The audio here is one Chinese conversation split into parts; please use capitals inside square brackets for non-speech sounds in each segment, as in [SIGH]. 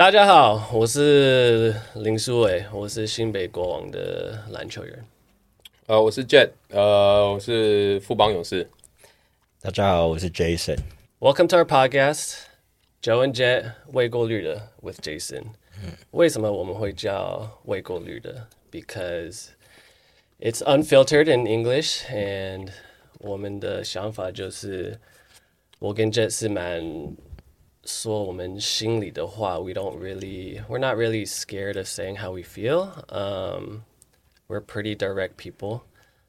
大家好，我是林书纬，我是新北国王的篮球员。呃，我是 Jet，呃，我是富邦勇士。大家好，我是 Jason。Welcome to our podcast, Joe and Jet 未过滤的 with Jason。嗯，为什么我们会叫未过滤的？Because it's unfiltered in English, and 我们的想法就是，我跟 Jet 是蛮。 说我们心里的话，we don't really, we're not really scared of saying how we feel. Um, we're pretty direct people.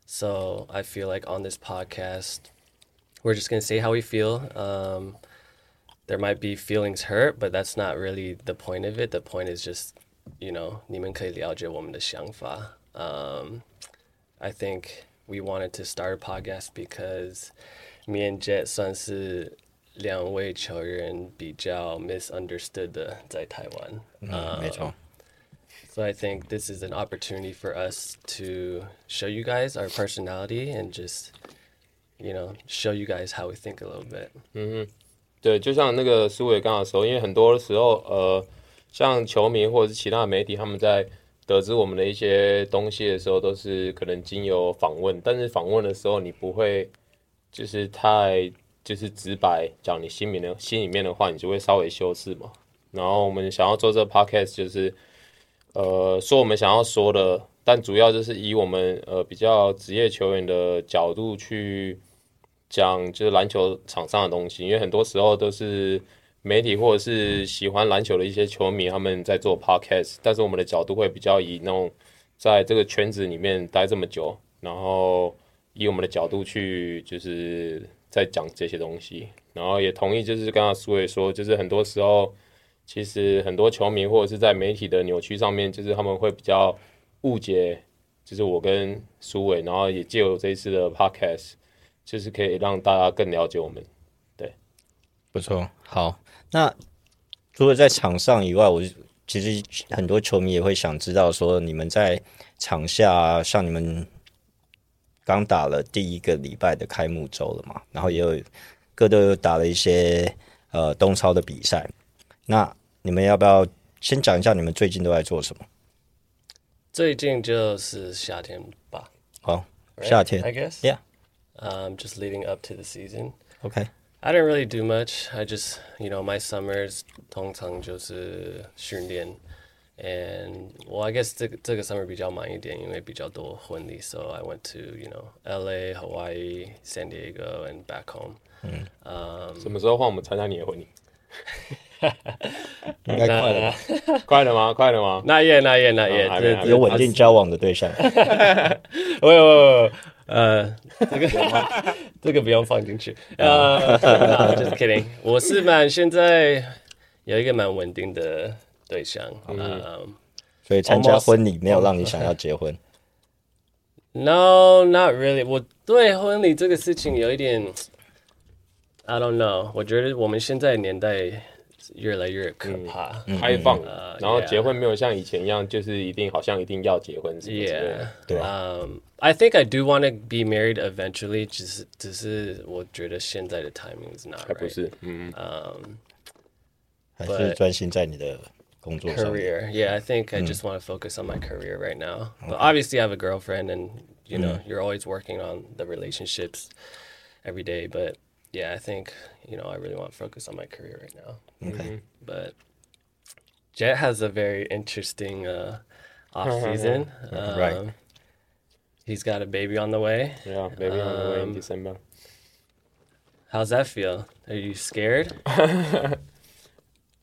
So I feel like on this podcast, we're just going to say how we feel. Um, there might be feelings hurt, but that's not really the point of it. The point is just, you know, 你们可以了解我们的想法. Um, I think we wanted to start a podcast because me and Jet 算是 两位球员比较 misunderstood 的在台湾，嗯，没错。So I think this is an opportunity for us to show you guys our personality and just, you know, show you guys how we think a little bit. 嗯哼，对，就像那个书纬刚刚说，因为很多时候，呃，像球迷或者是其他媒体，他们在得知我们的一些东西的时候，都是可能经由访问，但是访问的时候，你不会就是太。 就是直白讲你心里的心里面的话，你就会稍微修饰嘛。然后我们想要做这个 podcast，就是呃说我们想要说的，但主要就是以我们呃比较职业球员的角度去讲，就是篮球场上的东西。因为很多时候都是媒体或者是喜欢篮球的一些球迷他们在做 podcast，但是我们的角度会比较以那种在这个圈子里面待这么久，然后以我们的角度去就是。在讲这些东西，然后也同意，就是刚刚苏伟说，就是很多时候，其实很多球迷或者是在媒体的扭曲上面，就是他们会比较误解，就是我跟苏伟，然后也借由这一次的 podcast，就是可以让大家更了解我们。对，不错。好，那除了在场上以外，我其实很多球迷也会想知道，说你们在场下，像你们。刚打了第一个礼拜的开幕周了嘛，然后也有各队又打了一些呃东超的比赛。那你们要不要先讲一下你们最近都在做什么？最近就是夏天吧。好?夏天。I guess. Yeah. Um, just leading up to the season. Okay. I didn't really do much. I just, you know, my summers 通常就是训练。And well, I guess 这个这个 summer 比较忙一点，因为比较多婚礼，so I went to you know L.A., Hawaii, San Diego, and back home。嗯，什么时候换我们参加你的婚礼？应该快了吧？快了吗？快了吗？Not yet, not yet, not yet。有稳定交往的对象？喂喂喂，呃，这个这个不用放进去。呃，just kidding。我是蛮现在有一个蛮稳定的。 对象，嗯，um, 所以参加婚礼没有让你想要结婚？No, not really。我对婚礼这个事情有一点，I don't know。我觉得我们现在年代越来越可怕，开放，然后结婚没有像以前一样，就是一定好像一定要结婚是不是？Yeah，对。Um, I think I do want to be married eventually，只是只是我觉得现在的 timing is not right。还不是，嗯嗯，还是专心在你的。Career. Yeah, I think I just want to focus on my career right now. But obviously, I have a girlfriend, and you know, mm. you're always working on the relationships every day. But yeah, I think you know, I really want to focus on my career right now. Okay. Mm-hmm. But Jet has a very interesting uh, [LAUGHS] off season. um, right. He's got a baby on the way. Yeah, baby um, on the way in um, December. How's that feel? Are you scared? [LAUGHS]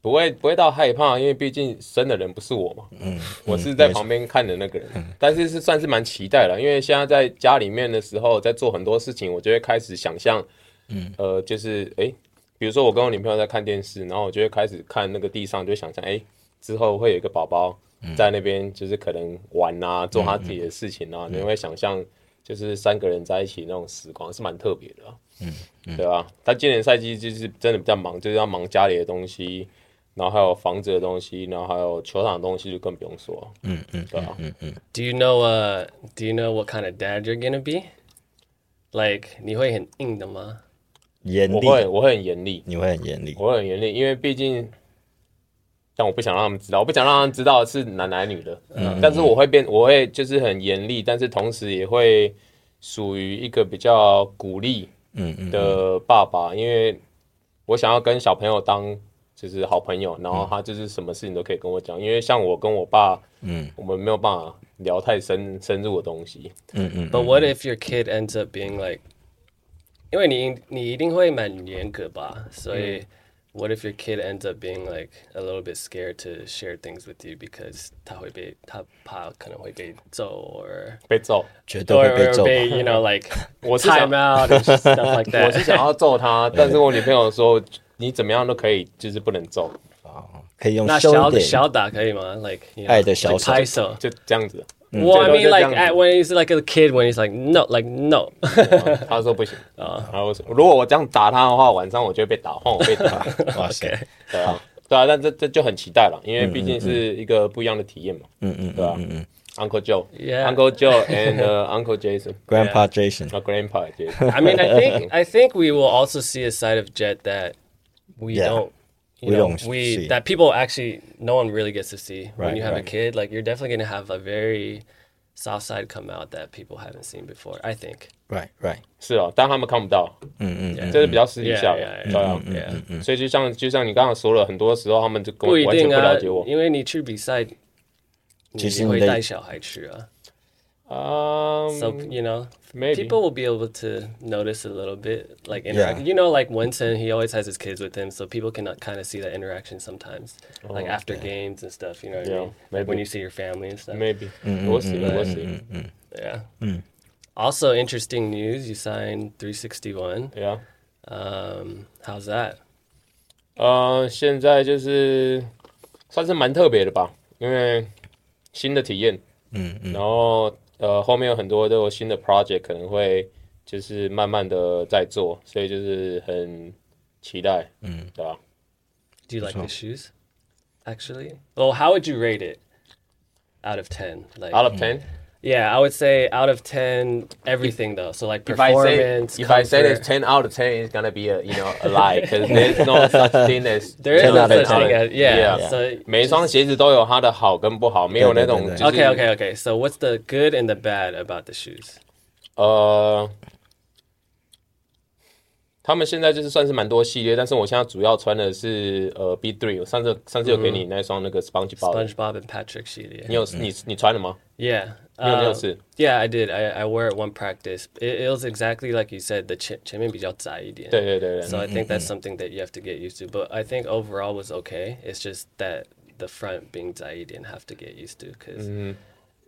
不会不会到害怕，因为毕竟生的人不是我嘛，嗯，[LAUGHS] 我是在旁边看的那个人，嗯、但是是算是蛮期待了，因为现在在家里面的时候，在做很多事情，我就会开始想象，嗯，呃，就是哎、欸，比如说我跟我女朋友在看电视，然后我就会开始看那个地上，就想象哎、欸，之后会有一个宝宝在那边，就是可能玩啊，做他自己的事情啊，你、嗯、会想象就是三个人在一起那种时光是蛮特别的、啊，嗯，嗯，对吧？他今年赛季就是真的比较忙，就是要忙家里的东西。然后还有房子的东西，然后还有球场的东西，就更不用说。嗯嗯，对啊，嗯嗯。Do you know, uh, Do you know what kind of dad you're gonna be? Like，你会很硬的吗？严厉。我会，我会很严厉。你会很严厉。我会很严厉，因为毕竟但我不想让他们知道，我不想让他们知道是男男女的。嗯，但是我会变，我会就是很严厉，但是同时也会属于一个比较鼓励嗯嗯的爸爸，因为我想要跟小朋友当就是好朋友，然后他就是什么事情都可以跟我讲，因为像我跟我爸，嗯，我们没有办法聊太深深入的东西。嗯嗯。But what if your kid ends up being like？因为你你一定会蛮严格吧，所以。What if your kid ends up being like a little bit scared to share things with you because 他会被他怕可能会被揍，or 被揍，绝对会被揍。被 you know like 我是想 time out and stuff like that。我是想要揍他，但是我女朋友说你怎么样都可以，就是不能揍。啊，可以用那小小打可以吗？Like 爱的小手，拍手就这样子。Well, I mean, like at, when he's like a kid, when he's like no, like no，他说不行啊。然后如果我这样打他的话，晚上我就会被打，换我被打。哇塞，对啊，对啊，但这这就很期待了，因为毕竟是一个不一样的体验嘛。嗯嗯，对吧？Uncle Joe，Uncle Joe and Uncle Jason，Grandpa Jason，Grandpa Jason。I mean, I think I think we will also see a side of Jet that we don't. You we know, don't we see. that people actually no one really gets to see right, when you have right. a kid. Like you're definitely gonna have a very soft side come out that people haven't seen before. I think. Right, right. 是哦，但他们看不到。嗯嗯，这是比较私底下的，对啊，对啊。所以就像就像你刚刚说了，很多时候他们就跟我完全不了解我，因为你去比赛，你会带小孩去啊。 Um, so you know, maybe. people will be able to notice a little bit, like interact. Yeah. You know, like Winston, he always has his kids with him, so people can kind of see that interaction sometimes, oh, like after yeah. games and stuff. You know, what yeah, I mean? Maybe. Like when you see your family and stuff. Maybe mm-hmm, we'll see. Mm-hmm, we'll see. Mm-hmm. Yeah. Mm. Also, interesting news: you signed 361. Yeah. Um, how's that? 呃，现在就是算是蛮特别的吧，因为新的体验，嗯嗯，然后。 呃，后面有很多都有新的 project 可能会就是慢慢的在做，所以就是很期待，嗯，对吧？Do you like the shoes? Actually, well, how would you rate it out of ten? Like out of ten? Yeah, I would say out of ten, everything though. So like performance. If I say, if I say it's ten out of ten, it's gonna be a you know a lie [LAUGHS] because there's no such thing as [LAUGHS] there is no such thing as yeah. yeah. So 每一双鞋子都有它的好跟不好，没有那种。Okay, okay, okay. So what's the good and the bad about the shoes? 呃。 他们现在就是算是蛮多系列，但是我现在主要穿的是呃 B three。我上次上次有给你那双那个 SpongeBob SpongeBob and Patrick 系列。你有你你穿了吗？Yeah，你有没有试？Yeah, I did. I I wear it one practice. It it was exactly like you said. The 前前面比较窄一点。对对对对。So I think that's something that you have to get used to. But I think overall was okay. It's just that the front being 窄一点 have to get used to because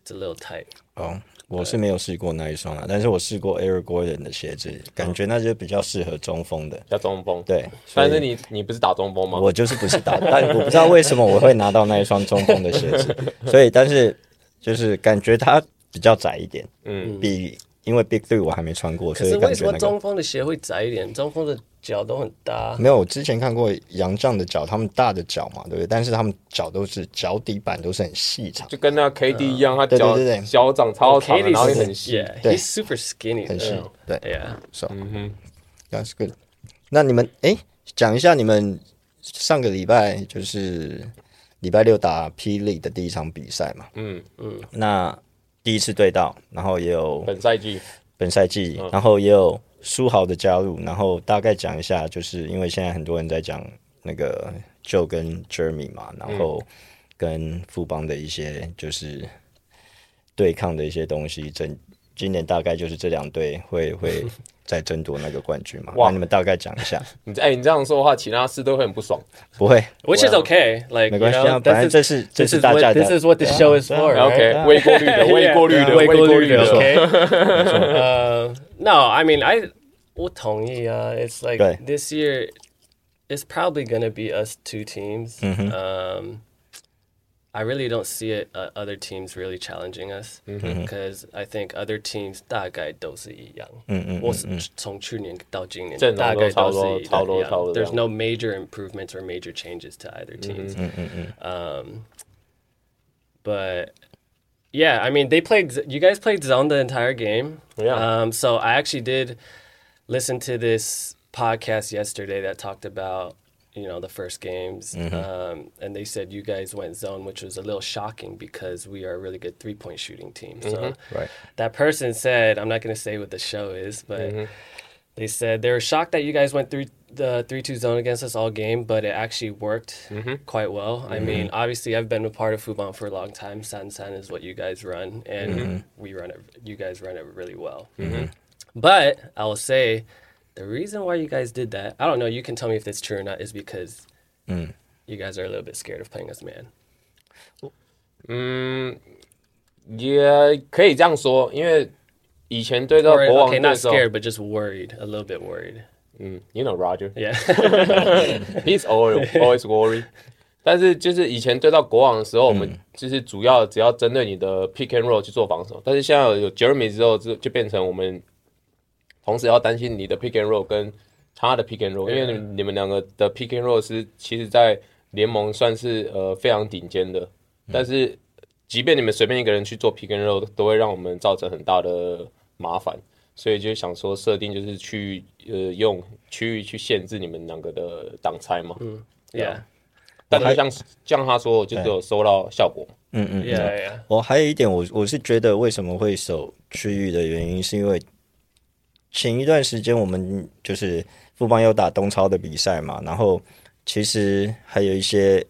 it's a little tight. 哦。 我是没有试过那一双啊，但是我试过 Air Gordon 的鞋子，感觉那就比较适合中锋的，叫中锋。对，但是你你不是打中锋吗？我就是不是打，但我不知道为什么我会拿到那一双中锋的鞋子，所以但是就是感觉它比较窄一点，嗯，比因为 Big Three 我还没穿过，所以感觉、那个、可是为什么中锋的鞋会窄一点？中锋的。脚都很大，没有。我之前看过杨绛的脚，他们大的脚嘛，对不对？但是他们脚都是脚底板都是很细长，就跟那个 KD 一样，他脚脚掌超长，然后也很细，对，super skinny，很细，对，Yeah，so，嗯哼，That's good。那你们哎，讲一下你们上个礼拜就是礼拜六打霹雳的第一场比赛嘛？嗯嗯，那第一次对到，然后也有本赛季，本赛季，然后也有。书豪的加入，然后大概讲一下，就是因为现在很多人在讲那个 Joe 跟 Jeremy 嘛，然后跟富邦的一些就是对抗的一些东西。整今年大概就是这两队会会再争夺那个冠军嘛？哇，你们大概讲一下。你哎，你这样说的话，其他四队会很不爽。不会，Which is okay，like 没关系啊，反正这是这是大家的。This is what the show is for. OK，未过滤的，未过滤的，未过滤的。OK，No, I mean I 我同意啊。It's like this year, it's probably gonna be us two teams. Um, I really don't see it uh, other teams really challenging us because I think other teams 大概都是一样。我是从去年到今年大概都是一样。There's no major improvements or major changes to either teams. Um, but yeah, I mean, they played. You guys played zone the entire game. Yeah. Um, so I actually did listened to this podcast yesterday that talked about you know, the first games, mm-hmm. um, and they said you guys went zone, which was a little shocking because we are a really good three point shooting team. So mm-hmm. Right. that person said, I'm not going to say what the show is, but mm-hmm. they said they were shocked that you guys went through the 3 2 zone against us all game, but it actually worked quite well. I mean, obviously, I've been a part of Fubon for a long time. San San is what you guys run, and we run it, you guys run it really well. But I will say, the reason why you guys did that, I don't know, you can tell me if it's true or not, is because you guys are a little bit scared of playing us man. 嗯，也可以这样说，因为以前对到 Or, 国王 okay, 队 not 的时候， scared, but just worried, a little bit worried. 嗯，You know Roger， Yeah. [LAUGHS] He's always always worry。但是就是以前对到国王的时候，我们就是主要只要针对你的 pick and roll 去做防守。但是现在有有 Jeremy 之后，就就变成我们 同时要担心你的 pick and roll 跟他的 pick and roll，因为你们两个的 pick and roll 是其实在联盟算是呃非常顶尖的。但是即便你们随便一个人去做 pick and roll，都会让我们造成很大的麻烦。所以就想说设定就是去呃用区域去限制你们两个的挡拆嘛。yeah. 但是像像他说，就只有收到效果。嗯嗯 Yeah, yeah. 我还有一点我，我是觉得为什么会守区域的原因，是因为前一段时间我们就是富邦有打东超的比赛嘛，然后其实还有一些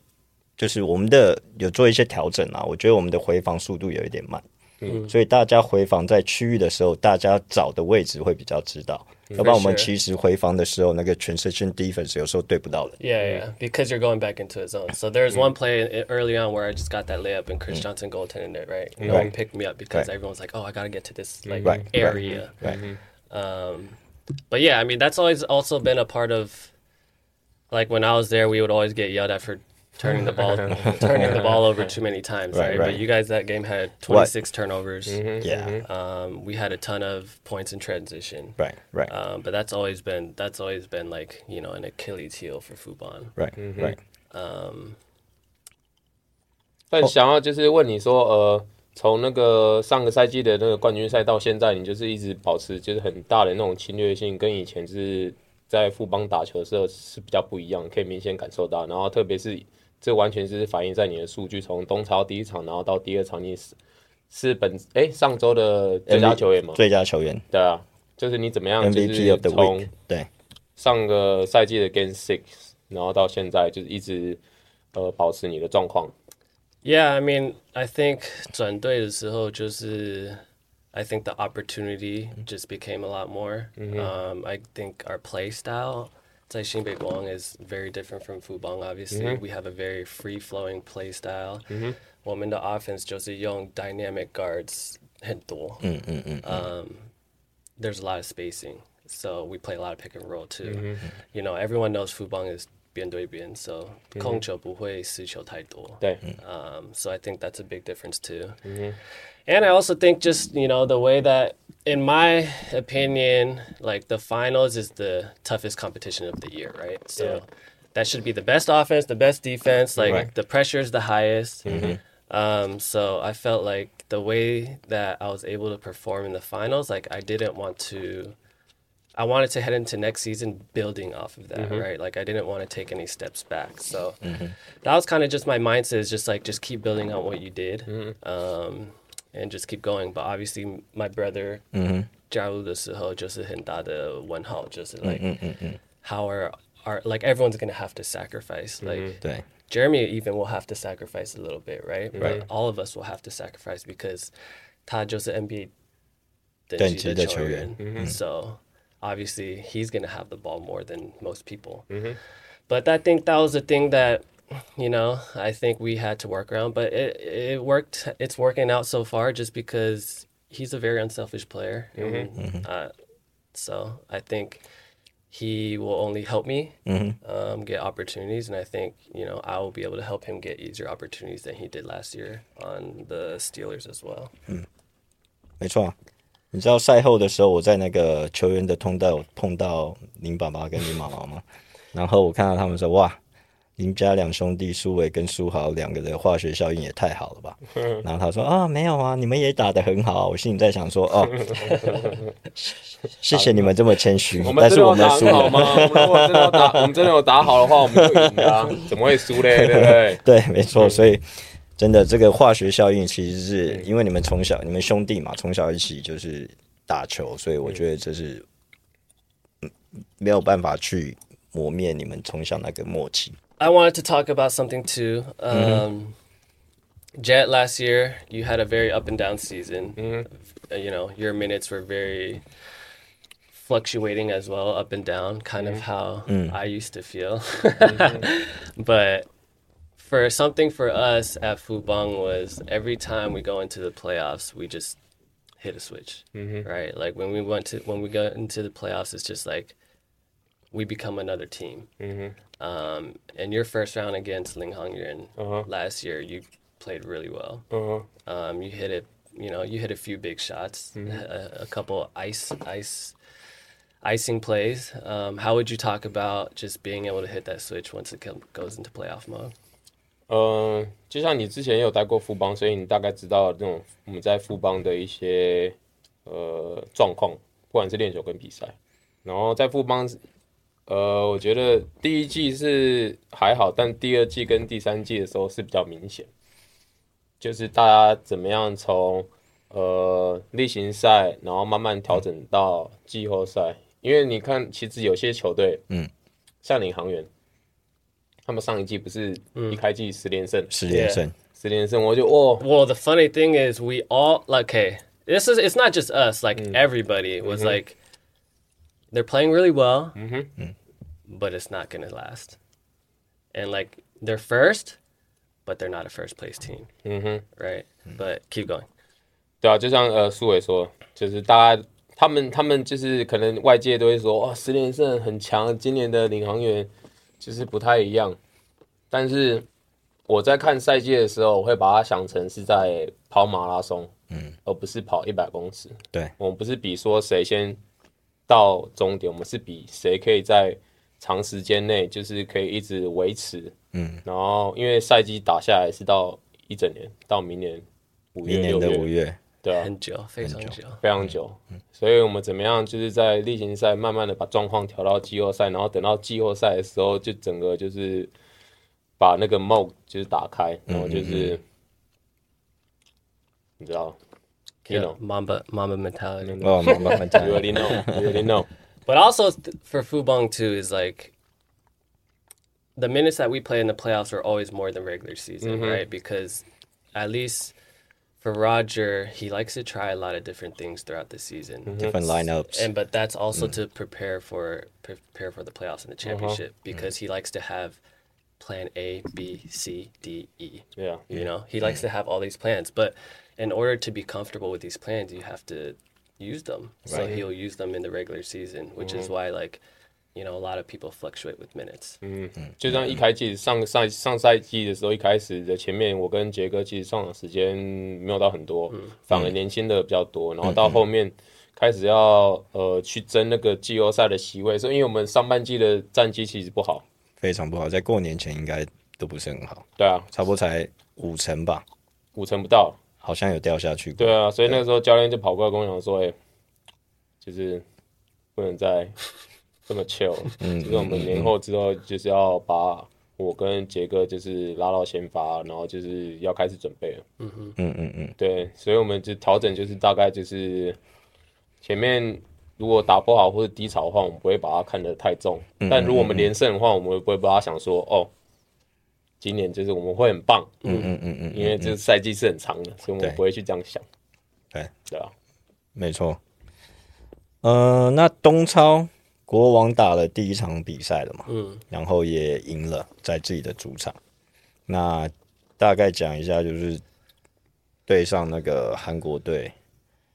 就是我们的有做一些调整啊，我觉得我们的回防速度有一点慢，嗯，所以大家回防在区域的时候，大家找的位置会比较知道，要不然我们其实回防的时候，那个 transition defense 有时候对不到人。Yeah, yeah, because you're going back into a zone. So there's one play early on where I just got that layup and Chris Johnson goaltended it, right? No one picked me up because everyone's like, "Oh, I gotta get to this like area." Right. Um, but yeah, I mean that's always also been a part of like when I was there, we would always get yelled at for turning the ball turning [LAUGHS] the ball over too many times, Right, right? right. But you guys that game had 26 turnovers. Yeah. Um, we had a ton of points in transition. Right. Right. Um, but that's always been that's always been like you know an Achilles heel for Fubon. Right. Right. 但想要就是问你说，呃， 从那个上个赛季的那个冠军赛到现在，你就是一直保持就是很大的那种侵略性，跟以前就是在富邦打球的时候是比较不一样，可以明显感受到。然后特别是这完全是反映在你的数据，从东超第一场，然后到第二场，你是是本诶上周的最佳球员吗？最佳球员对啊，就是你怎么样就是从。对。上个赛季的 Game Six，然后到现在就是一直呃保持你的状况。Yeah, I mean, I think 转队的时候就是 I think the opportunity just became a lot more. Um, I think our play style 在新北国王 is very different from Fubon. Obviously, we have a very free flowing play style. 我们的 offense 就是用 dynamic guards 很多。Um, there's a lot of spacing, so we play a lot of pick and roll too. You know, everyone knows Fubon is 边对边, so 控球不会失球太多。对， Um, so I think that's a big difference too. And I also think just, you know, the way that, in my opinion, like the finals is the toughest competition of the year, right? So Yeah. that should be the best offense, the best defense, like Right. the pressure is the highest. Um, so I felt like the way that I was able to perform in the finals, like I didn't want to I wanted to head into next season building off of that, right? Like I didn't want to take any steps back. So that was kind of just my mindset is just like just keep building on what you did, um, and just keep going. But obviously, my brother 加入的时候就是很大的问号，就是 like how are are like everyone's gonna have to sacrifice like 对 Jeremy even will have to sacrifice a little bit, right? But all of us will have to sacrifice because 他就是 NBA 等级的球员。So obviously he's going to have the ball more than most people. Mm-hmm. But I think that was the thing that you know I think we had to work around. But it it worked. It's working out so far, just because he's a very unselfish player. Mm-hmm. mm-hmm. Uh, so I think he will only help me mm-hmm. um, get opportunities, and I think you know I will be able to help him get easier opportunities than he did last year on the Steelers as well. Mm. 没错，你知道赛后的时候，我在那个球员的通道碰到林爸爸跟林妈妈吗？[LAUGHS] 然后我看到他们说：“哇，林家两兄弟苏伟跟苏豪两个的化学效应也太好了吧？[LAUGHS] 然后他说啊，没有啊，你们也打得很好。我心里在想说哦，[LAUGHS] 谢谢你们这么谦虚。但是我们输了吗？我们真的打，我们真的有打好的话，我们就赢了，怎么会输嘞？对不对？对，没错。所以 真的这个化学效应，其实是因为你们从小你们兄弟嘛，从小一起就是打球，所以我觉得这是没有办法去磨灭你们从小那个默契。I wanted to talk about something too. Um, mm-hmm. Jet, last year you had a very up and down season. Mm-hmm. Uh, you know, your minutes were very fluctuating as well, up and down, kind mm-hmm. of how mm. I used to feel. Mm-hmm. but [LAUGHS] for something for us at Fubang was every time we go into the playoffs, we just hit a switch, mm-hmm. right? Like when we went to when we go into the playoffs, it's just like we become another team. Mm-hmm. Um, and your first round against Ling Hongyuan uh-huh. last year, you played really well. Uh-huh. Um, you hit it, you know, you hit a few big shots, mm-hmm. a, a, couple ice, ice, icing plays. Um, how would you talk about just being able to hit that switch once it goes into playoff mode? 呃，就像你之前也有待过富邦，所以你大概知道这种我们在富邦的一些呃状况，不管是练球跟比赛。然后在富邦呃，我觉得第一季是还好，但第二季跟第三季的时候是比较明显，就是大家怎么样从呃例行赛，然后慢慢调整到季后赛。因为你看，其实有些球队，嗯，像领航员，他们上一季不是一开季十连胜，十连胜，十连胜，我就哦。Well, the funny thing is, we all like, okay, this is it's not just us, like everybody was like. they're playing really well, mm-hmm. but it's not going to last. And like they're first, but they're not a first place team, mm-hmm. right? Mm-hmm. But keep going. 对啊，就像呃苏伟说，就是大家他们他们就是可能外界都会说哇十连胜很强，今年的领航员 就是不太一样。但是我在看赛季的时候，我会把它想成是在跑马拉松，嗯，而不是跑一百公尺。对，我们不是比说谁先。到终点，我们是比谁可以在长时间内，就是可以一直维持。嗯，然后因为赛季打下来是到一整年，到明年五月六月，五月，对啊，很久，非常久，非常久。嗯，所以我们怎么样，就是在例行赛慢慢的把状况调到季后赛，然后等到季后赛的时候，就整个就是把那个 mode 就是打开，然后就是、嗯嗯嗯、你知道。you know, Mamba Mamba mentality. Oh, Mamba mentality. you already know. You already know. But also th- for Fubong too is like the minutes that we play in the playoffs are always more than regular season, mm-hmm. right? Because at least for Roger, he likes to try a lot of different things throughout the season, mm-hmm. different lineups, and but that's also mm. to prepare for prepare for the playoffs and the uh-huh. championship uh-huh. because mm. he likes to have plan A, B, C, D, E. Yeah, you know, he likes to have all these plans, but in order to be comfortable with these plans, you have to use them. Right. So he'll use them in the regular season, which mm-hmm. is why like you know a lot of people fluctuate with minutes. 嗯，就像一开季上上上赛季的时候，一开始的前面，我跟杰哥其实上场时间没有到很多，嗯、反而年轻的比较多。然后到后面开始要呃去争那个季后赛的席位，所以因为我们上半季的战绩其实不好，非常不好，在过年前应该都不是很好。对啊，差不多才五成吧，五成不到。好像有掉下去。对啊，所以那个时候教练就跑过来跟我讲说：“哎、欸，就是不能再这么 chill，嗯，[LAUGHS] 就是我们年后之后就是要把我跟杰哥就是拉到先发，然后就是要开始准备了。”嗯嗯，嗯嗯嗯，对，所以我们就调整，就是大概就是前面如果打不好或者低潮的话，我们不会把它看得太重；嗯嗯嗯，但如果我们连胜的话，我们不会把它想说哦。今年就是我们会很棒，嗯嗯嗯嗯，因为这个赛季是很长的，所以我们不会去这样想。对对啊，没错。嗯、呃，那东超国王打了第一场比赛了嘛？嗯，然后也赢了，在自己的主场。那大概讲一下，就是对上那个韩国队。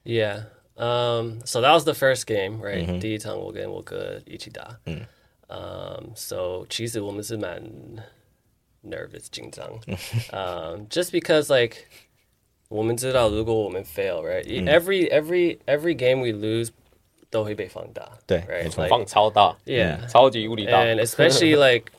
Yeah, um, so that was the first game, right？、嗯、第一场我跟我哥一起打。嗯，嗯、um,，so 其实我们是蛮。nervous 紧张，um, just because like 我们知道如果我们 fail right、嗯、every every every game we lose 都会被放大，对，right 放超大，yeah，超级无敌大，and especially like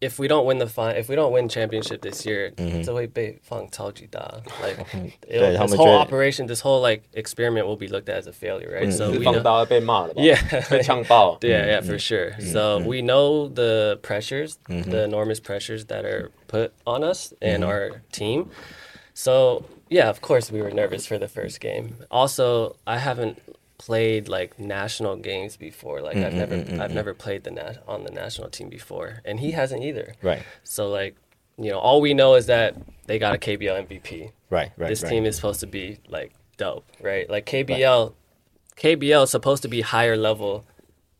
if we don't win the fin, if we don't win championship this year, Mm-hmm. 这会被放超级大. Like 对， it'll- 他 this 们 whole 觉得- operation, this whole like experiment will be looked at as a failure, right? So 是 we 放 [LAUGHS] know, 大被骂了吧？ yeah, 被呛爆。 yeah, Mm-hmm. yeah, for sure. So we know the pressures, the enormous pressures that are put on us and Mm-hmm. our team. So yeah, of course we were nervous for the first game. Also, I haven't played like national games before. Like I've never, Mm-hmm, I've never played the nat- on the national team before, and he hasn't either. Right, So like, you know, all we know is that they got a KBL MVP. right, right, this right. team is supposed to be like dope, right? Like KBL, KBL is supposed to be higher level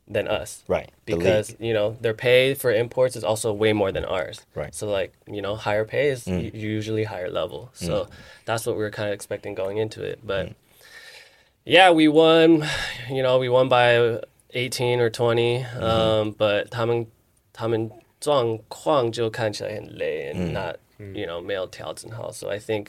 than us, right. Because you know their pay for imports is also way more than ours, Right. Mm. So like you know higher pay is u- usually higher level, so that's what we were kind of expecting going into it. But Mm yeah, we won. You know, we won by eighteen or 20 Mm-hmm. Um, but 他们他们状况就看起来很累 Mm. and not you know 没有调整好 So I think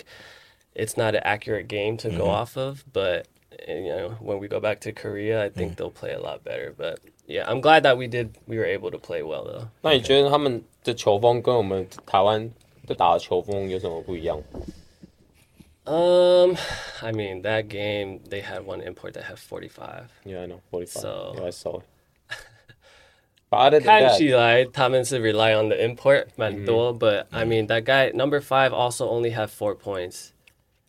it's not an accurate game to go Mm-hmm. off of, but and, you know when we go back to Korea, I Mm. think they'll play a lot better. But yeah, I'm glad that we did. We were able to play well though. 那你觉得他们的球风跟我们台湾的打的球风有什么不一样？ Um, [SIGHS] I mean that game they had one import that had 45. Yeah, I know, forty five. So- yeah, I saw it. [LAUGHS] But other than 看 that, 起来他们是 rely on the import Mm-hmm. 蛮多, but I mean that guy number five also only had four points,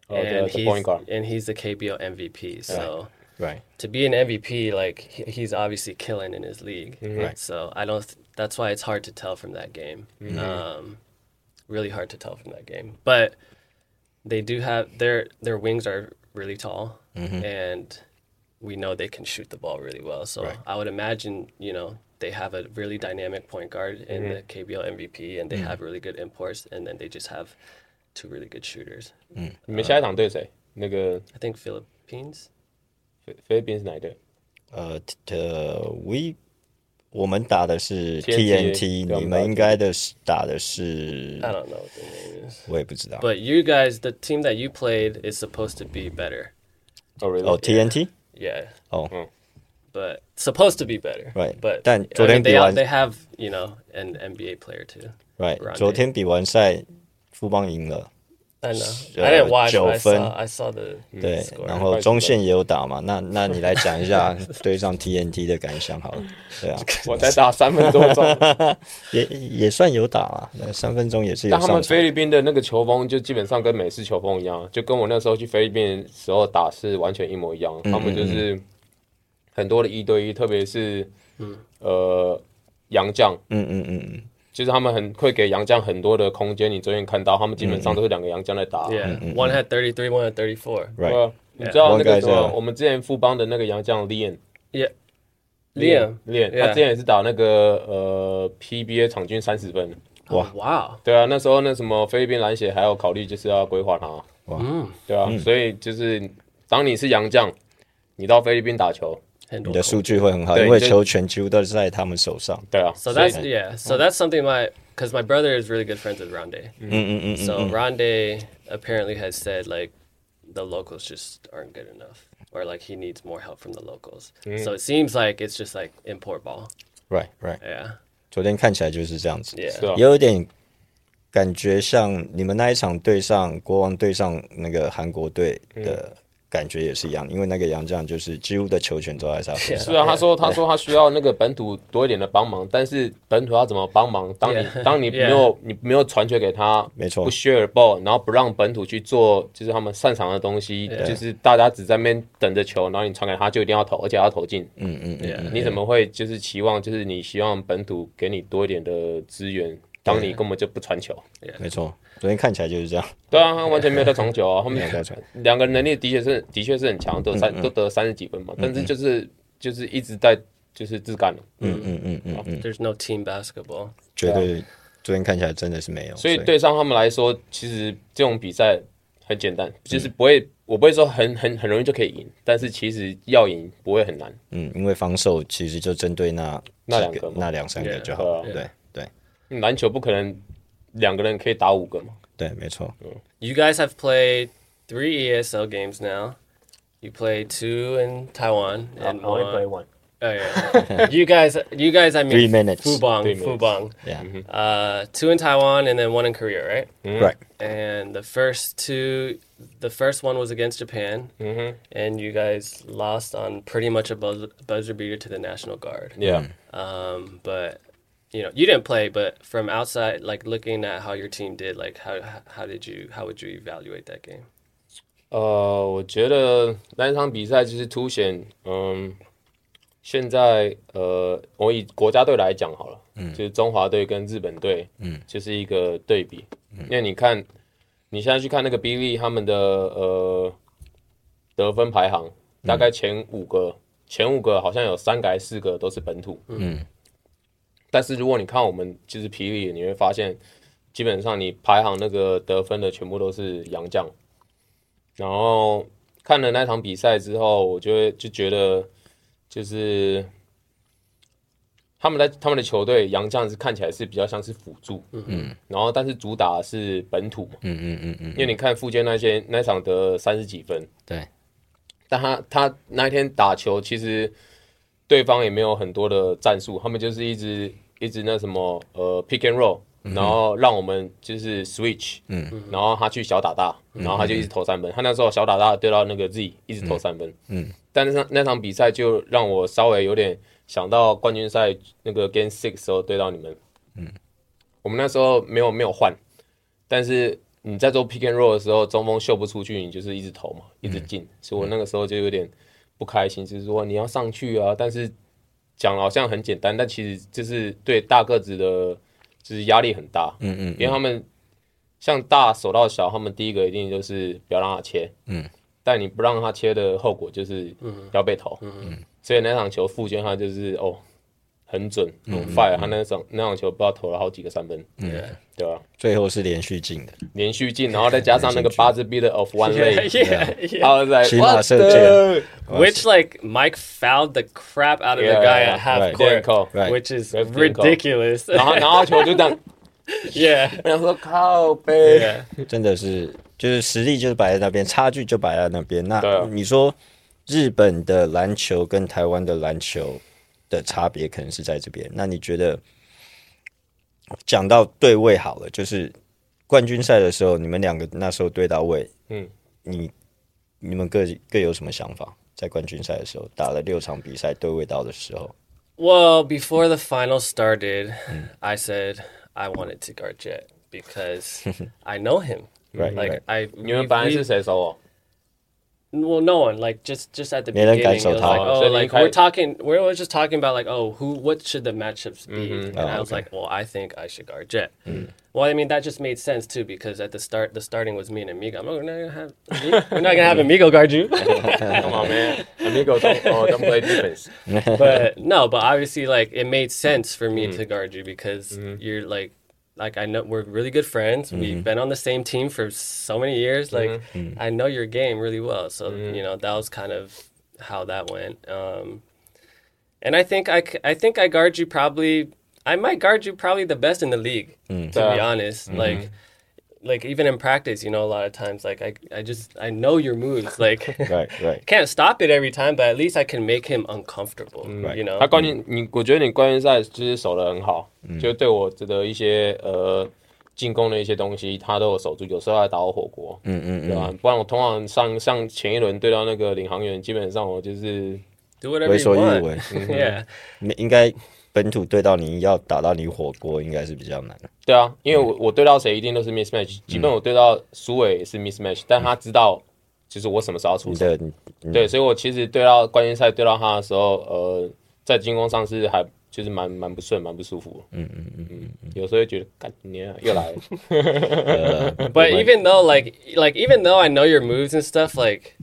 oh, the, and the he's point guard. and he's the KBO MVP. So Right, to be an MVP, like he, he's obviously killing in his league. Right. So I don't. That's why it's hard to tell from that game. Um, really hard to tell from that game. But they do have their their wings are really tall, and we know they can shoot the ball really well. So Right. I would imagine you know they have a really dynamic point guard in the KBL MVP, and they have really good imports, and then they just have two really good shooters. 你们下一场对谁？那个 I think Philippines. 菲菲律宾是哪一队？呃呃，we 我们打的是 TNT TNT，对你们应该的是打的是 I don't know what the name is. 我也不知道。 But you guys, the team that you played is supposed to be better. Oh, really? 哦，TNT Yeah. 哦 But supposed to be better. Right. But 但 I 昨天 mean, they, 比完 they have, you know, an NBA player too. ，right， Grande 昨天比完赛，富邦赢了， I know. Uh, I didn't watch, but I 九分。saw, I saw the 对，然后中线也有打嘛，那 [LAUGHS] 那你来讲一下对上 TNT 的感想好了，对啊，[LAUGHS] 我才打三分多钟，[LAUGHS] 也也算有打啊，那三分钟也是有但他们菲律宾的那个球风就基本上跟美式球风一样，就跟我那时候去菲律宾的时候打是完全一模一样。他们就是很多的一对一，特别是呃洋将，嗯嗯嗯嗯，就是他们很会给洋将很多的空间。你昨天看到，他们基本上都是两个洋将在打。Yeah. One had 33, one had 34. 对 right，啊你知道那个什么我们之前富邦的那个洋将 Lian。Yeah. Liam. Lian，他之前也是打那个呃 PBA 场均三十分。哇哇对啊，那时候那什么菲律宾篮协还要考虑就是要规划他。哇，对啊，所以就是当你是洋将，你到菲律宾打球，你的数据会很好，对因为就球权几乎都是在他们手上。对啊。 So 所以 that's, yeah. So that's something my, because my brother is really good friends with Ronde. 嗯嗯嗯 So Ronde apparently has said like the locals just aren't good enough, or like he needs more help from the locals. So it seems like it's just like import ball. ，right right， Yeah, 昨天看起来就是这样子， yeah, 是啊也有点感觉像你们那一场对上国王对上那个韩国队的 感觉也是一样，因为那个杨将就是几乎的球权都在他手上。是啊，他说他说他需要那个本土多一点的帮忙，但是本土要怎么帮忙？[LAUGHS] 当你.当你没有你没有传球给他，没错不 share ball，然后不让本土去做就是他们擅长的东西，就是大家只在那边等着球，然后你传给他就一定要投，而且要投进。嗯嗯嗯你怎么会就是期望就是你希望本土给你多一点的资源，当你根本就不传球？没错，昨天看起来就是这样。对啊，他完全没有在传球啊，他们没有在传两个人能力的确是的确是很强，都三都得三十几分嘛，但是就是就是一直在就是自干了。嗯嗯嗯嗯嗯，There's no team basketball. 绝对昨天看起来真的是没有。所以对上他们来说，其实这种比赛很简单，就是不会，我不会说很很很容易就可以赢，但是其实要赢不会很难。嗯，因为防守其实就针对那那两个嘛那两三个就好。yeah 对对篮球不可能两个人可以打五个嘛。对，没错。 You guys have played three ESL games now. You played two in Taiwan and one. one. Oh yeah. you guys, you guys. I mean, Three minutes. Fubong, Three minutes. Fubong. Yeah. Uh, two in Taiwan and then one in Korea, right? Right. And the first two, the first one was against Japan, Mm-hmm. and you guys lost on pretty much a buzzer, buzzer beater to the National Guard. Yeah. Um, but you know, you didn't play, but from outside, like looking at how your team did, like how how did you how would you evaluate that game? 呃，我觉得那一场比赛就是凸显，嗯，现在呃，我以国家队来讲好了，嗯，就是中华队跟日本队，嗯，就是一个对比，因为你看，你现在去看那个比利他们的呃得分排行，大概前五个，前五个好像有三个还是四个都是本土，嗯，但是如果你看我们就是皮里，你会发现，基本上你排行那个得分的全部都是洋将。然后看了那场比赛之后，我就会就觉得，就是他们在他们的球队洋将是看起来是比较像是辅助，嗯，然后但是主打是本土嘛，嗯嗯嗯嗯，因为你看福建那些那场得三十几分，对，但他他那一天打球其实对方也没有很多的战术，他们就是一直一直那什么呃 pick and roll。然后让我们就是 switch，嗯，然后他去小打大，然后他就一直投三分。他那时候小打大对到那个 Z，一直投三分，嗯。但是那那场比赛就让我稍微有点想到冠军赛那个 Game Six 时候对到你们，嗯。我们那时候没有没有换，但是你在做 pick and roll 的时候，中锋秀不出去，你就是一直投嘛，一直进。所以我那个时候就有点不开心，就是说你要上去啊，但是讲好像很简单，但其实就是对大个子的。就是压力很大，嗯嗯，因为他们像大手到小，他们第一个一定就是不要让他切，嗯，但你不让他切的后果就是要被投，嗯。嗯，所以那场球富坚他就是哦很准，很 fire，他那场那场球不知道投了好几个三分，嗯，对吧？最后是连续进的，连续进，然后再加上那个 buzzer beater of one leg，yeah, yeah. I was like 骑马射 the Which like Mike fouled the crap out of the Yeah, guy yeah, at half court, Didn't call. Right. which is ridiculous. 然后然后球就这样，yeah, 我想说靠背，yeah. 真的是就是实力就是摆在那边，差距就摆在那边。那你说日本的篮球跟台湾的篮球的差别可能是在这边。那你觉得讲到对位好了，就是冠军赛的时候，你们两个那时候对到位，嗯，你你们各各有什么想法？在冠军赛的时候打了六场比赛对位到的时候， Well, before the final started, I said I wanted to guard Jet because [LAUGHS] I know him. Right, Like right. I, 你们 we- 本来 we- 是谁守我？ well, no one like just just at the beginning. It was like, oh, so like we're talking, we we're just talking about like, oh, who, what should the matchups be? Mm-hmm. And oh, I was okay. like, well, I think I should guard Jet. Mm. Well, I mean that just made sense too because at the start, the starting was me and Amigo. I'm not gonna have, we're not gonna have [LAUGHS] Amigo guard you. [LAUGHS] Come on, man, Amigo, don't, oh, don't play defense. [LAUGHS] but no, but obviously, like it made sense for me mm. to guard you because mm-hmm. you're like like I know we're really good friends. We've mm-hmm. been on the same team for so many years. Mm-hmm. Like mm-hmm. I know your game really well, so you know that was kind of how that went. Um, and I think I I think I guard you probably. I might guard you probably the best in the league, mm. to be honest. Like. Like even in practice, you know, a lot of times, like I, I just I know your moves. Like right right，can't stop it every time, but at least I can make him uncomfortable. You know, 他关键，你我觉得你关键赛就是守得很好，就对我的一些呃进攻的一些东西，他都有守住，有时候还打我火锅，嗯嗯对吧？不然我通常上上前一轮对到那个领航员，基本上我就是 do whatever 为 you 所欲 want. 为。Yeah, 你应该本土对到你要打到你火锅，应该是比较难的。对啊，因为我我对到谁一定都是 mismatch，基本我对到苏伟也是 mismatch，但他知道就是我什么时候要出手。你的你对，所以我其实对到冠军赛对到他的时候，呃，在进攻上是还就是蛮蛮不顺，蛮不舒服。嗯嗯嗯嗯，有时候会觉得，干你啊又来了。呃 but even though like like even though I know your moves and stuff, like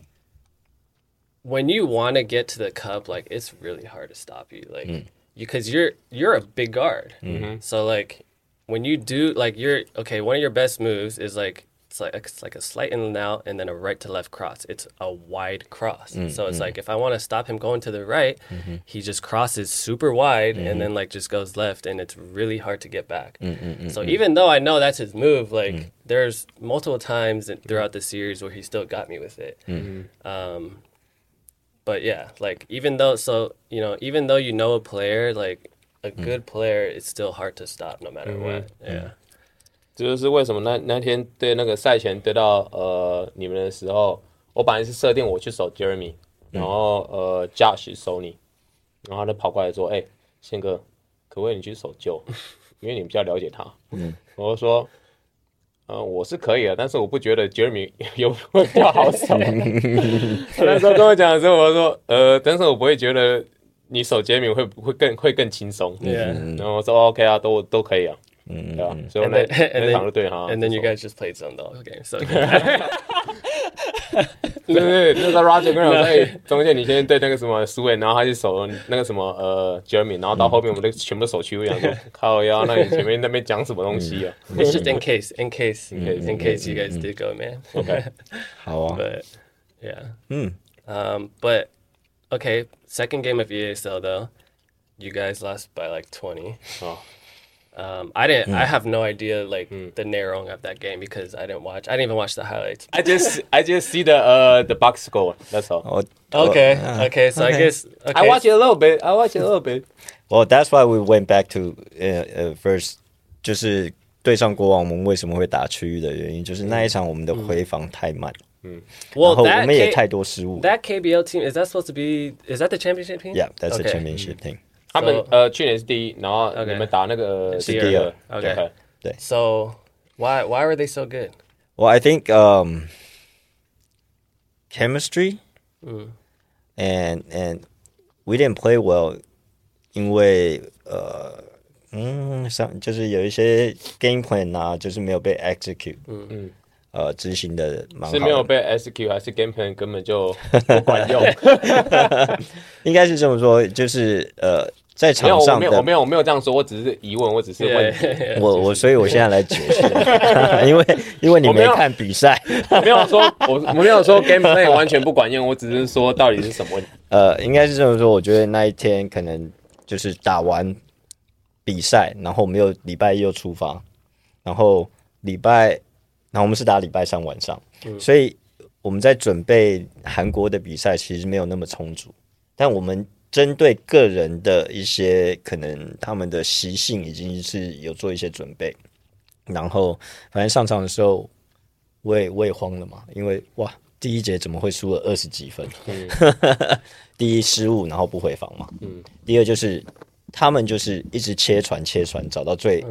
when you want to get to the cup, like it's really hard to stop you, like because you're you're a big guard. Mm-hmm. So like when you do like you're okay, one of your best moves is like it's like it's like a slight in and out and then a right to left cross. It's a wide cross. Mm, so it's mm. like if I want to stop him going to the right, mm-hmm. he just crosses super wide and mm-hmm. then like just goes left and it's really hard to get back. Mm, so even though I know that's his move, like there's multiple times throughout the series where he still got me with it. Um, but yeah, like even though so you know even though you know a player, like a good player, it's still hard to stop no matter what. Yeah. 这就是为什么那那天对那个赛前对到呃你们的时候，我本来是设定我去守 Jeremy，然后呃 Josh 守你，然后他就跑过来说：“哎，宪哥，可不可以你去守 Joe？因为你比较了解他。”嗯，我就说：“ [LAUGHS] 呃，我是可以的，但是我不觉得 Jeremy [LAUGHS] 有会比较好手。[LAUGHS] ”那时候跟我讲的时候，我说：“呃，但是我不会觉得你守 Jeremy 会会更会更轻松。”然后我说：“OK 啊，都都可以啊。”嗯，对啊，所以我那那场就对哈。And then you guys just played some though. Okay, so 对对对，那时候 Roger 跟我说：“哎，中间你先对那个什么苏伟，然后他去守那个什么呃 Jeremy，然后到后面我们就全部守区。”我想说：“靠呀，那你前面那边讲什么东西啊 it's just in case, in case, in case, in case you Mm-hmm. guys did go, man. Okay. 好啊，But yeah. Hmm. Um, but okay, second game of EASL though, you guys lost by like twenty. 好，Um, I didn't. I have no idea like Hmm. the narrowing of that game because I didn't watch. I didn't even watch the highlights. I just I just see the uh the box score. That's all. 我 Okay. uh, okay. So I okay. guess okay. I watch it a little bit. I watch it a little bit. Well, that's why we went back to 呃呃 first，就是对上国王，我们为什么会打区域的原因，就是那一场我们的回防太慢， Well, 然后我 that 们也 K- 太多失误。 that KBL team is that supposed to be? Is that the championship team? Yeah, that's the Okay. championship team. 他们 So- 呃去年是第一，然后 OK 你们打那个是第第二二 OK OK So why why were they so good? Well, I think um, chemistry and and we didn't play well，因为呃嗯，像就是有一些 game plan 啊，就是没有被 execute，嗯嗯， 呃，执行的蛮好的是没有被 SQ 还是 game plan 根本就不管用？[LAUGHS] 应该是这么说，就是呃，在场上的我没有，我没有，我没有这样说，我只是疑问，我只是问 Yeah, 题。yeah, [LAUGHS] 我我，所以我现在来解释，[LAUGHS] 因为因为你没看比赛，我没有说，我我没有说 game plan 完全不管用，我只是说到底是什么问题。呃，应该是这么说。我觉得那一天可能就是打完比赛，然后没有礼拜一又出发，然后礼拜，然后我们是打礼拜三晚上，所以我们在准备韩国的比赛其实没有那么充足。但我们针对个人的一些可能他们的习性，已经是有做一些准备。然后反正上场的时候，我也我也慌了嘛，因为哇，第一节怎么会输了二十几分？[LAUGHS] 第一失误，然后不回防嘛。嗯。第二就是他们就是一直切传切传，找到最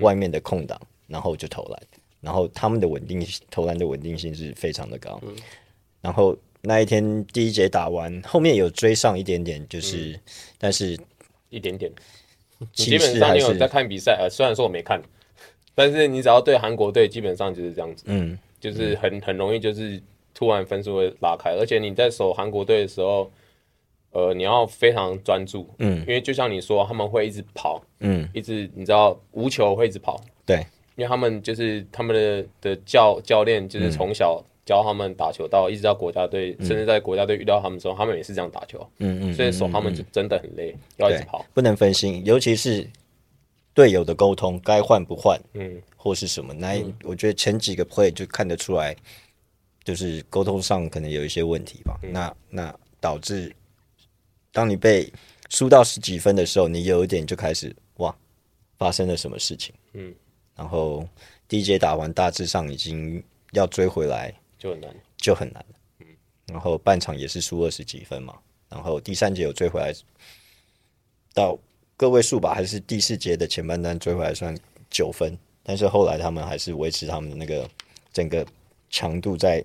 外面的空档，然后就投篮。然后他们的稳定投篮的稳定性是非常的高。然后那一天第一节打完，后面有追上一点点，就是、但是一点点。基本上你有在看比赛，呃，虽然说我没看，但是你只要对韩国队，基本上就是这样子，嗯，就是很很容易就是突然分数会拉开，而且你在守韩国队的时候，呃，你要非常专注，嗯，因为就像你说，他们会一直跑，嗯，一直你知道无球会一直跑，对，因为他们就是他们的的教教练就是从小教他们打球到一直到国家队，甚至在国家队遇到他们的时候，他们也是这样打球，嗯嗯，所以守他们就真的很累，要一直跑，，不能分心，尤其是队友的沟通，该换不换，嗯，或是什么，那一我觉得前几个 play 就看得出来，就是沟通上可能有一些问题吧。那那导致，当你被输到十几分的时候，你有一点就开始哇，发生了什么事情？嗯，然后第一节打完，大致上已经要追回来就很难。就很难了。然后半场也是输二十几分嘛，然后第三节有追回来到个位数吧，还是第四节的前半段追回来算九分，但是后来他们还是维持他们的那个整个强度，在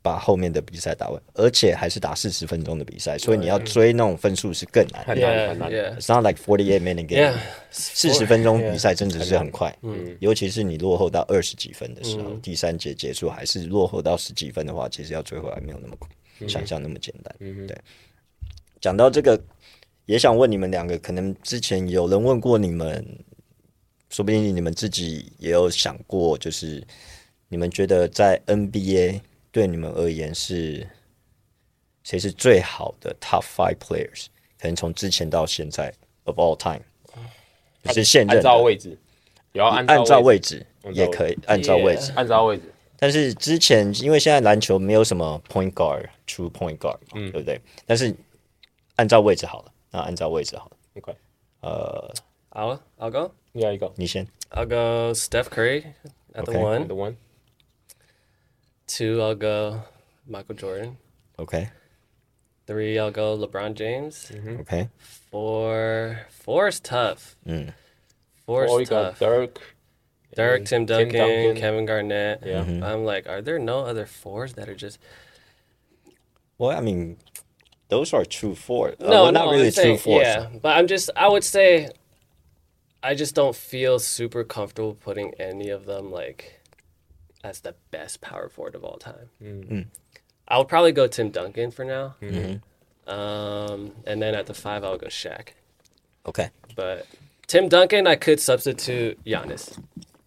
把后面的比赛打完，而且还是打四十分钟的比赛，所以你要追那种分数是更难。很难很难。It's not like forty eight minute game，yeah. 四十分钟比赛真的是很快，嗯，尤其是你落后到二十几分的时候，第三节结束还是落后到十几分的话，其实要追回来没有那么想象那么简单。对，讲到这个，也想问你们两个，可能之前有人问过你们，说不定你们自己也有想过，就是你们觉得在 NBA 对你们而言是谁是最好的 Top Five Players？可能从之前到现在 of all time，就是现任按照。位置，也要按按照位位置也可以按照位置按照位置。但是之前因为现在篮球没有什么 point guard、true point guard 嘛，对不对？但是按照位置好了，那按照位置好了。OK，呃，I'll I'll go. 你要一个你先 I'll go Steph Curry at the one，the one. Two, I'll go Michael Jordan. Okay. Three, I'll go LeBron James. Mm-hmm. Okay. Four, four is tough. Mm. Four is tough. Dirk. Dirk, Tim Duncan, Tim Duncan, Kevin Garnett. Yeah. Mm-hmm. I'm like, are there no other fours that are just? Well, I mean, those are true fours. Uh, no, uh, well, no not really saying, true fours. Yeah, but I'm just, I would say, I just don't feel super comfortable putting any of them like as the best power forward of all time. Mm. I would probably go Tim Duncan for now, Mm-hmm. um, and then at the five, I'll go Shaq. OK， But Tim Duncan, I could substitute Giannis.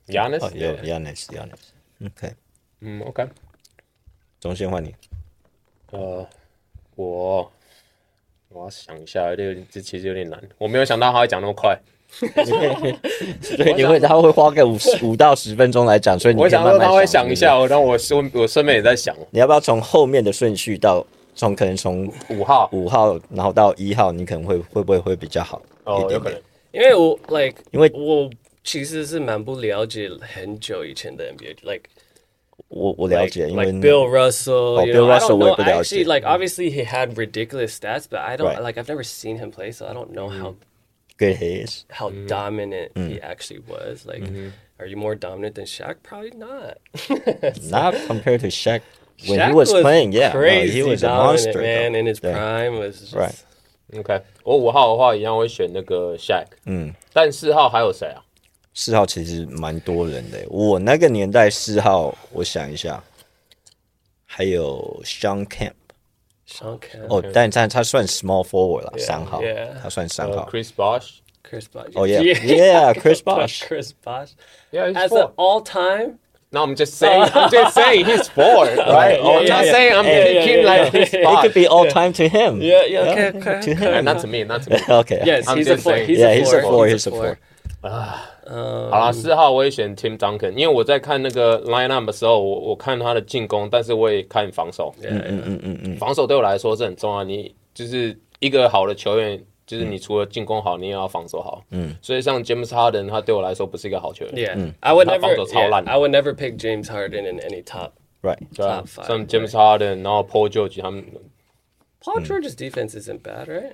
Giannis，哦，有 Yanis Yanis。OK，嗯，OK，中线换你。呃，我我要想一下，有点这其实有点难，我没有想到他会讲那么快。 对，你会他会花个五十五到十分钟来讲，所以你我想说他会想一下，我然后我顺我顺便也在想你要不要从后面的顺序到从可能从五号五号，然后到一号，你可能会会不会会比较好哦，有可能？因为我 like 因为我其实是蛮不了解很久以前的 NBA like 我我了 like, 解，因 like 为 Bill Russell. Oh, you Bill Russell 我也不了 actually 解 like obviously he had ridiculous stats, but I don't like I've never seen him play, so I don't know how good he is。 how dominant he actually was. Like, are you more dominant than Shaq? Probably not. [LAUGHS] Not compared to Shaq when Shaq he was, playing. Yeah, no, crazy he was a dominant, monster. man. though. In his 对 prime was just, Right. OK，我五号的话一样会选那个 Shaq，嗯，但四号还有谁啊？四号其实蛮多人的。我那个年代四号，我想一下，还有 Sean Kemp。 Sean Kemp, 哦，但但他算 small forward 了， Yeah, 三号 yeah. 他算三呃号。 ，Chris Bosh。 Chris Bosh. Oh yeah, yeah, [LAUGHS] Chris Bosh. Chris Bosh. Yeah, he's As four. an all-time, No, I'm just saying. I'm just saying he's four, [LAUGHS] right? Yeah, I'm yeah, not yeah. saying I'm Yeah, yeah, picking yeah, like yeah. Chris It Bosh. could be all time to him. yeah, yeah, okay, okay, to okay. him. Not to me, [LAUGHS] not to me. Okay. Yes, I'm he's a just four. saying. He's Yeah, a he's four. a four. He's a four. 好了，四号我也选 Tim Duncan，因为我在看那个 line up 的时候，我我看他的进攻，但是我也看防守。 Yeah, yeah. 防守对我来说是很重要。你就是一个好的球员，就是你除了进攻好，你也要防守好。嗯，所以像 James Harden，他对我来说不是一个好球员。 Yeah, I would 他 never. 防守超 yeah, 烂 I would never pick James Harden in any top. Right. 对啊 Top，five, 像 James Harden，然后 Paul George 他们 Paul George's defense isn't bad, right?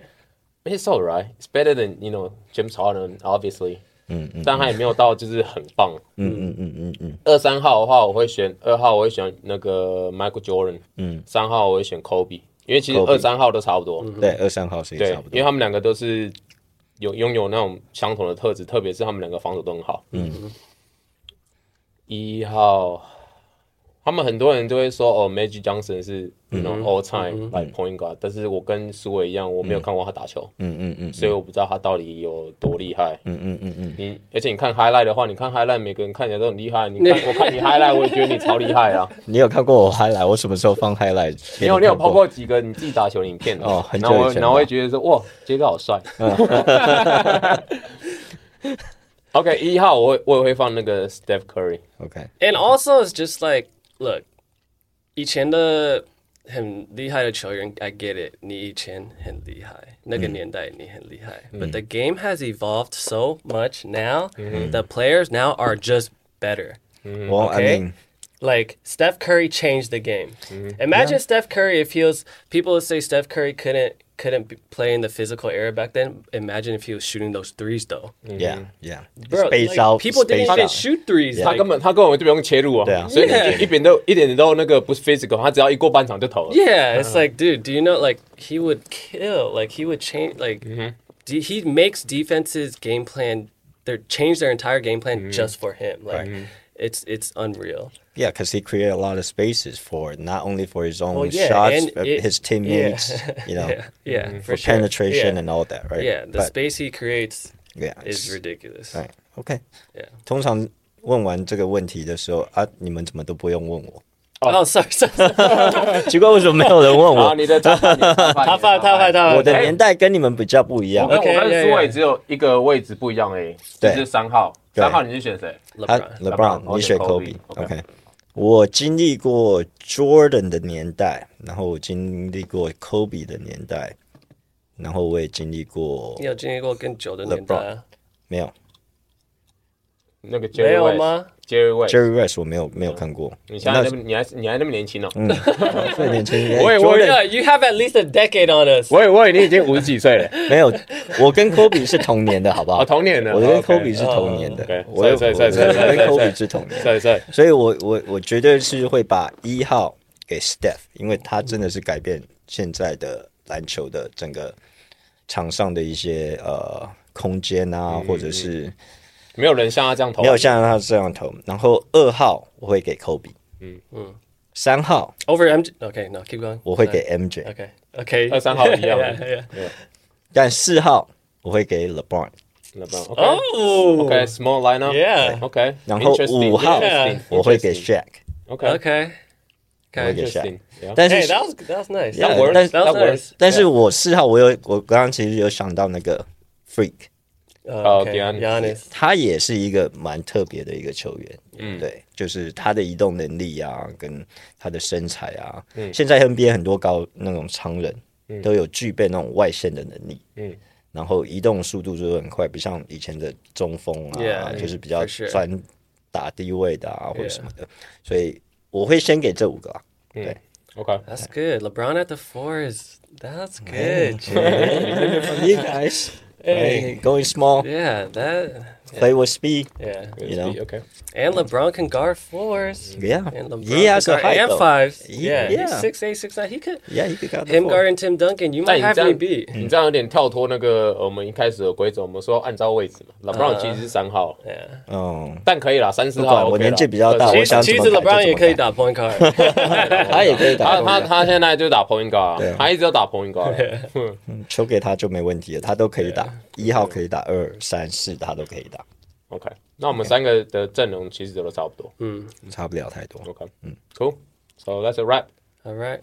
It's alright. It's better than you know James Harden, obviously. 嗯嗯，但他也没有到就是很棒。嗯嗯嗯嗯嗯。二三号的话，我会选二号，我会选那个 Michael Jordan。嗯。三号我会选 Kobe，因为其实二三号都差不多。对，二三号是对差不，多。因为他们两个都是有拥有那种相同的特质，特别是他们两个防守都很好。嗯。一号，他们很多人都会说哦，Magic Johnson 是那种 all time like point guard，但是我跟苏伟一样，我没有看过他打球。嗯嗯嗯所以我不知道他到底有多厉害。嗯嗯嗯嗯。你而且你看 highlight 的话，你看 highlight 每个人看起来都很厉害。[LAUGHS] 你看我看你 highlight，我也觉得你超厉害啊。你有看过我 highlight？我什么时候放 highlight？你有你有抛过几个你自己打球的影片哦很久然后我以前吧然后会觉得说哇，杰哥好帅。[LAUGHS] [LAUGHS] OK，一号我会我也会放那个 Steph Curry。OK，And also, it's just like, look, 以前的很厉害的球员, I get it. 你以前很厉害，那个年代你很厉害。But the game has evolved so much now. The players now are just better. Well, I Okay. mean, Like Steph Curry changed the game. Imagine Steph Curry if he was. People would say Steph Curry couldn't couldn't be- play in the physical era back then. Imagine if he was shooting those threes though. yeah, yeah. Bro, Space like, out, people didn't space even out. shoot threes. 他 like- 根本他根本就不用切入啊。对啊所以你 Yeah 一点都一点都那个不是 physical，他只要一过半场就投了。 Yeah, it's like, dude, do you know like he would kill, like he would change, like de- he makes defenses game plan, they change their entire game plan just for him. Like it's it's unreal. Yeah, because he created a lot of spaces for not only for his own Well, yeah, shots, and but it- his teammates, you know, [LAUGHS] Yeah, yeah, for for sure. penetration yeah. and all that, right? yeah, the But, space he creates yeah, is it's- ridiculous. Right. OK， Yeah. 通常问完这个问题的时候啊，你们怎么都不用问我？ Oh, sorry, sorry. sorry. 奇怪，为什么没有人问好，我？你的 top five，你的 top five， Top five, top five, top five. 我的年代跟你们比较不一样。我跟 OK，我跟 yeah, 苏 yeah. 伟只有一个位置不一样而已，就对是三号。 [LAUGHS] [LAUGHS] 对三号你是选谁？他 LeBron. LeBron，LeBron，你选 OK，Kobe，Kobe。OK，我经历过 Jordan 的年代，然后我经历过 Kobe 的年代，然后我也经历过你有经历过更久的年代啊？没有那个没有吗？Jerry Rice 我没有没有看过，你现在那那么你还你还那么年轻哦。嗯，最年轻，[LAUGHS] 我也我也 you have at least a decade on us. 我以为你已经五十几岁了，[LAUGHS] 没有，我跟 Kobe 是同年的，好不好？哦，同年的，我跟 Kobe 是同年的。OK，我跟帅 Kobe 是同年，所以我我我绝对是会把一号给 Steph，因为他真的是改变现在的篮球的整个场上的一些呃空间啊，或者是没有人像他这样投，没有像他这样投。然后二号我会给 Kobe，嗯嗯，三号 Over MJ. Okay, no, keep going. 我会给 MJ，Okay, okay. 二三号一样.但四号我会给 LeBron，那不然 OK Oh. OK small lineup Yeah. OK，然后五号我会给 interesting Shaq。OK Okay. 我会给 Okay. Shaq interesting，yeah 但是 that was that was nice. That works. 但 That works. 但是我四号我有我刚刚其实有想到那个 Freak。Oh, okay. Giannis. Giannis. 他也是一个蛮特别的一个球员，嗯对，就是他的移动能力啊，跟他的身材啊，嗯现在 NBA 很多高那种常人、都有具备那种外线的能力，嗯然后移动速度就是很快，不像以前的中锋啊 Yeah, 就是比较专打低位的啊或者什么的，所以我会先给这五个啊，对，OK，That's good. LeBron at the fours. That's good. [LAUGHS] you guys Hey. going small Yeah, that. Play with speed Yeah. you know OK，And LeBron can guard fours. yeah And LeBron he has can guard height and though. fives. He- yeah, yeah. he's six eight, six nine. He could yeah he could got the him four. guarding Tim Duncan. You might 你 have 这 me 样 beat. 你这样有点跳脱那个呃我们一开始的规则，我们说按照位置嘛，LeBron 其实是三号，Yeah. 嗯，但可以啦，三四号我年纪比较大对我想其实怎么改 LeBron 也可以打 point guard。他也可以打他他他现在就打 point guard，他一直都打 point guard，嗯球给他就没问题了，他都可以打，一号可以打，二三四他都可以打，OK，那我们三个的阵容其实都差不多嗯差不了太多。，OK，嗯，Cool，So that's a wrap。All right.